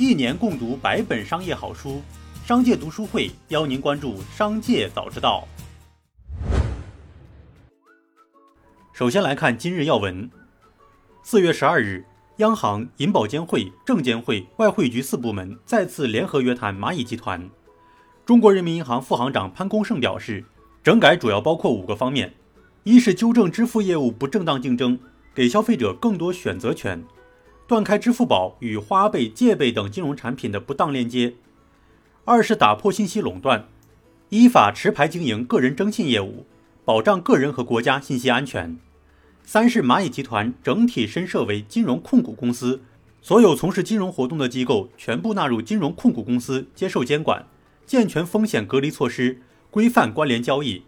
一年共读百本商业好书，商界读书会邀您关注商界早知道。首先来看今日要闻。四月十二日，央行、银保监会、证监会、外汇局四部门再次联合约谈蚂蚁集团。中国人民银行副行长潘功胜表示，整改主要包括五个方面：一是纠正支付业务不正当竞争，给消费者更多选择权。断开支付宝与花呗、借呗等金融产品的不当链接；二是打破信息垄断，依法持牌经营个人征信业务，保障个人和国家信息安全；三是蚂蚁集团整体申设为金融控股公司，所有从事金融活动的机构全部纳入金融控股公司接受监管，健全风险隔离措施，规范关联交易；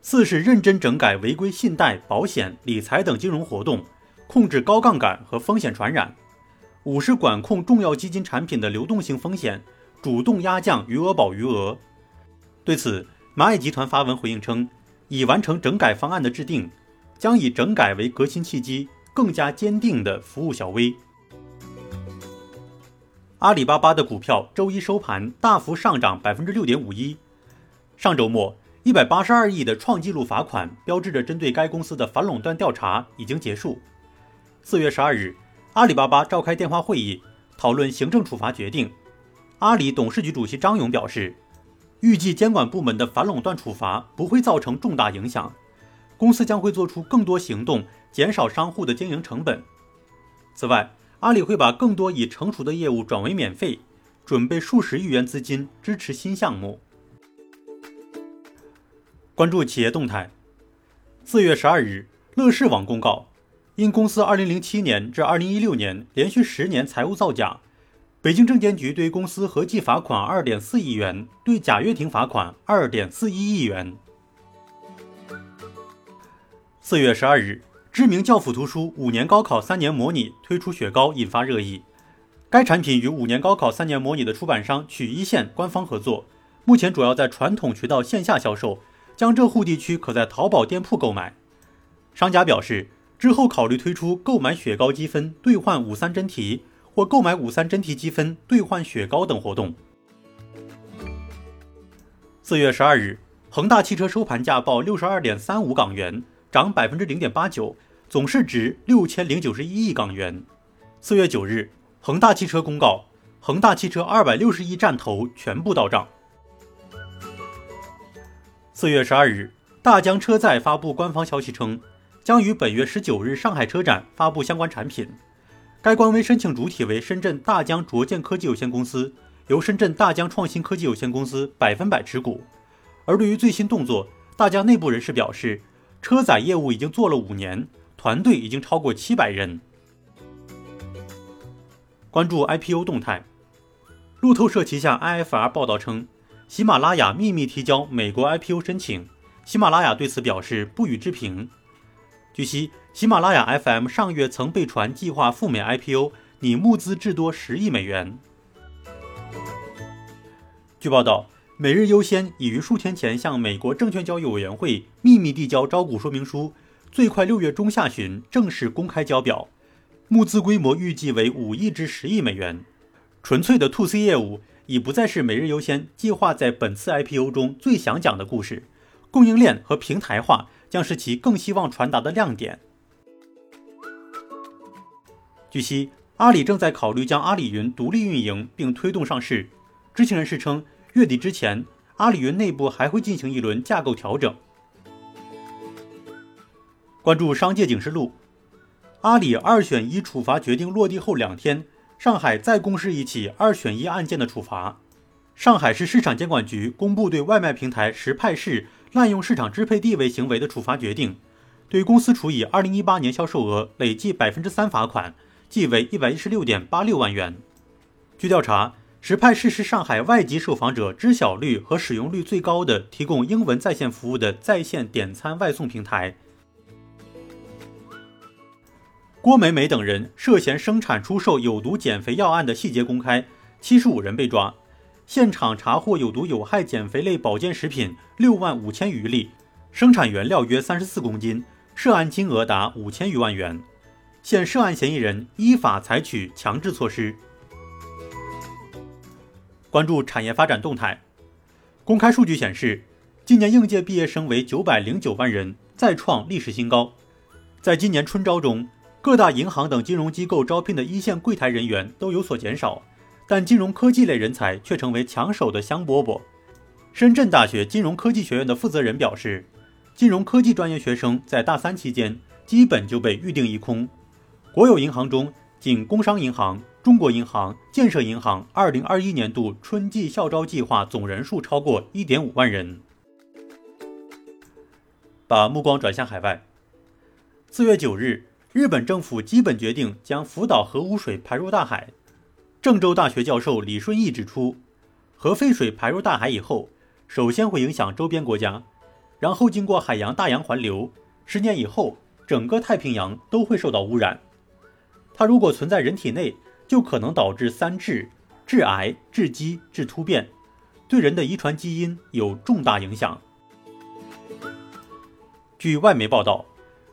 四是认真整改违规信贷、保险、理财等金融活动。控制高杠杆和风险传染，五是管控重要基金产品的流动性风险，主动压降余额宝余额。对此，蚂蚁集团发文回应称，已完成整改方案的制定，将以整改为革新契机，更加坚定地服务小微。阿里巴巴的股票周一收盘大幅上涨百分之六点五一。上周末，一百八十二亿的创纪录罚款，标志着针对该公司的反垄断调查已经结束。四月十二日，阿里巴巴召开电话会议，讨论行政处罚决定。阿里董事局主席张勇表示，预计监管部门的反垄断处罚不会造成重大影响，公司将会做出更多行动，减少商户的经营成本。此外，阿里会把更多已成熟的业务转为免费，准备数十亿元资金支持新项目。关注企业动态。四月十二日，乐视网公告。因公司2007年至2016年连续十年财务造假，北京证监局对公司合计罚款2.4亿元，对贾跃亭罚款2.41亿元。四月十二日，知名教辅图书五年高考三年模拟推出雪糕，引发热议。该产品与五年高考三年模拟的出版商曲一线官方合作，目前主要在传统渠道线下销售，江浙沪地区可在淘宝店铺购买。商家表示。之后考虑推出购买雪糕积分兑换五三真题，或购买五三真题积分兑换雪糕等活动。四月十二日，恒大汽车收盘价报六十二点三五港元，涨百分之零点八九，总市值六千零九十一亿港元。四月九日，恒大汽车公告，恒大汽车二百六十亿站投全部到账。四月十二日，大疆车载发布官方消息称。将于本月十九日上海车展发布相关产品。该官微申请主体为深圳大疆卓健科技有限公司，由深圳大疆创新科技有限公司百分百持股。而对于最新动作，大疆内部人士表示，车载业务已经做了五年，团队已经超过七百人。关注 IPO 动态，路透社旗下 IFR 报道称，喜马拉雅秘密提交美国 IPO 申请，喜马拉雅对此表示不予置评。据悉，喜马拉雅 FM 上月曾被传计划赴美 IPO，拟募资至多十亿美元。据报道，每日优先已于数天前向美国证券交易委员会秘密递交招股说明书，最快六月中下旬正式公开交表，募资规模预计为五亿至十亿美元。纯粹的 To C 业务已不再是每日优先计划在本次 IPO 中最想讲的故事，供应链和平台化。将是其更希望传达的亮点。据悉，阿里正在考虑将阿里云独立运营并推动上市。知情人士称，月底之前，阿里云内部还会进行一轮架构调整。关注商界警示录，阿里二选一处罚决定落地后两天，上海再公示一起二选一案件的处罚。上海市市场监管局公布对外卖平台实派式。滥用市场支配地位行为的处罚决定，对公司处以二零一八年销售额累计百分之三罚款，计为一百一十六点八六万元。据调查，实派式是上海外籍受访者知晓率和使用率最高的提供英文在线服务的在线点餐外送平台。郭美美等人涉嫌生产出售有毒减肥药案的细节公开，七十五人被抓。现场查获有毒有害减肥类保健食品六万五千余粒，生产原料约三十四公斤，涉案金额达五千余万元。现涉案嫌疑人依法采取强制措施。关注产业发展动态。公开数据显示，今年应届毕业生为九百零九万人，再创历史新高。在今年春招中，各大银行等金融机构招聘的一线柜台人员都有所减少，但金融科技类人才却成为抢手的香饽饽。深圳大学金融科技学院的负责人表示，金融科技专业学生在大三期间基本就被预定一空。国有银行中，仅工商银行、中国银行、建设银行2021年度春季校招计划总人数超过1.5万人。把目光转向海外，四月九日。日本政府基本决定将福岛核污水排入大海。郑州大学教授李顺义指出，核废水排入大海以后，首先会影响周边国家，然后经过海洋大洋环流，十年以后，整个太平洋都会受到污染。它如果存在人体内，就可能导致三致：致癌、致畸、致突变，对人的遗传基因有重大影响。据外媒报道。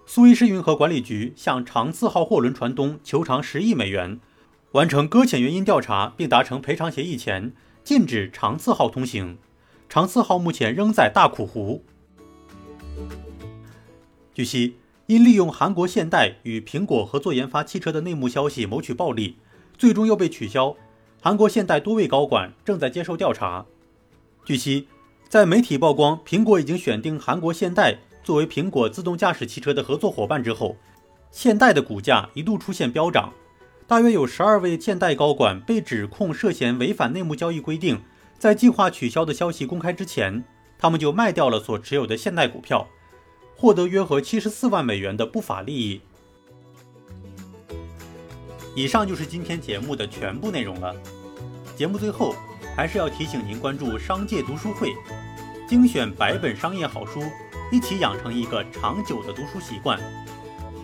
苏伊士运河管理局向长次号货轮船东求偿十亿美元，完成搁浅原因调查并达成赔偿协议前，禁止长次号通行。长次号目前仍在大苦湖。据悉，因利用韩国现代与苹果合作研发汽车的内幕消息谋取暴利，最终又被取消。韩国现代多位高管正在接受调查。据悉，在媒体曝光苹果已经选定韩国现代。作为苹果自动驾驶汽车的合作伙伴之后，现代的股价一度出现飙涨，大约有十二位现代高管被指控涉嫌违反内幕交易规定。在计划取消的消息公开之前，他们就卖掉了所持有的现代股票，获得约合七十四万美元的不法利益。以上就是今天节目的全部内容了。节目最后还是要提醒您关注商界读书会，精选百本商业好书。一起养成一个长久的读书习惯，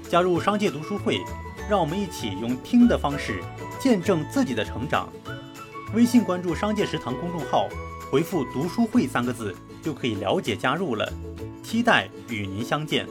加入商界读书会，让我们一起用听的方式见证自己的成长。微信关注“商界食堂”公众号，回复“读书会”三个字就可以了解加入了。期待与您相见。